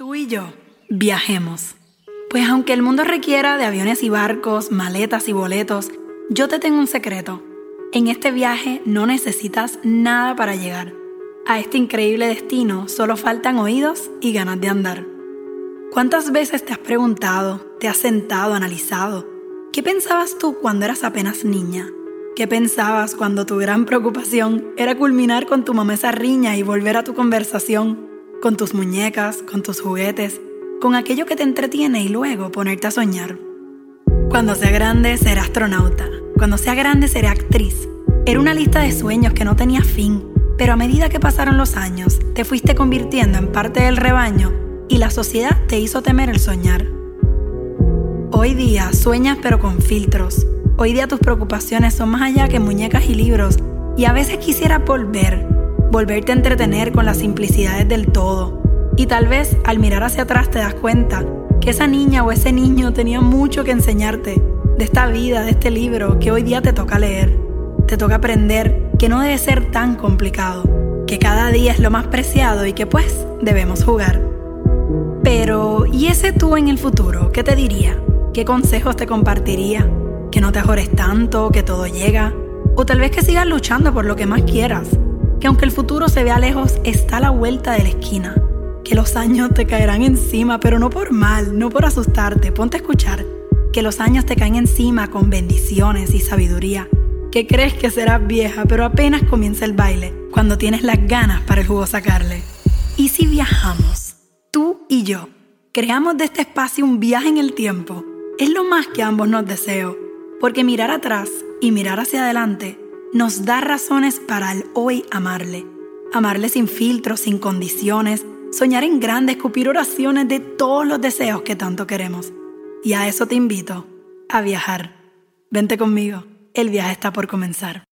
Tú y yo viajemos. Pues aunque el mundo requiera de aviones y barcos, maletas y boletos, yo te tengo un secreto. En este viaje no necesitas nada para llegar. A este increíble destino solo faltan oídos y ganas de andar. ¿Cuántas veces te has preguntado, te has sentado, analizado? ¿Qué pensabas tú cuando eras apenas niña? ¿Qué pensabas cuando tu gran preocupación era culminar con tu mamá esa riña y volver a tu conversación? Con tus muñecas, con tus juguetes, con aquello que te entretiene y luego ponerte a soñar. Cuando sea grande seré astronauta, cuando sea grande seré actriz. Era una lista de sueños que no tenía fin, pero a medida que pasaron los años, te fuiste convirtiendo en parte del rebaño y la sociedad te hizo temer el soñar. Hoy día sueñas pero con filtros. Hoy día tus preocupaciones son más allá que muñecas y libros y a veces quisiera volver volverte a entretener con las simplicidades del todo. Y tal vez al mirar hacia atrás te das cuenta que esa niña o ese niño tenía mucho que enseñarte de esta vida, de este libro que hoy día te toca leer. Te toca aprender que no debe ser tan complicado, que cada día es lo más preciado y que pues debemos jugar. Pero, ¿y ese tú en el futuro? ¿Qué te diría? ¿Qué consejos te compartiría? ¿Que no te ajores tanto, que todo llega? O tal vez que sigas luchando por lo que más quieras que aunque el futuro se vea lejos, está a la vuelta de la esquina. Que los años te caerán encima, pero no por mal, no por asustarte, ponte a escuchar. Que los años te caen encima con bendiciones y sabiduría. Que crees que serás vieja, pero apenas comienza el baile, cuando tienes las ganas para el jugo sacarle. ¿Y si viajamos? Tú y yo. Creamos de este espacio un viaje en el tiempo. Es lo más que ambos nos deseo, porque mirar atrás y mirar hacia adelante nos da razones para al hoy amarle. Amarle sin filtros, sin condiciones, soñar en grande, escupir oraciones de todos los deseos que tanto queremos. Y a eso te invito, a viajar. Vente conmigo, el viaje está por comenzar.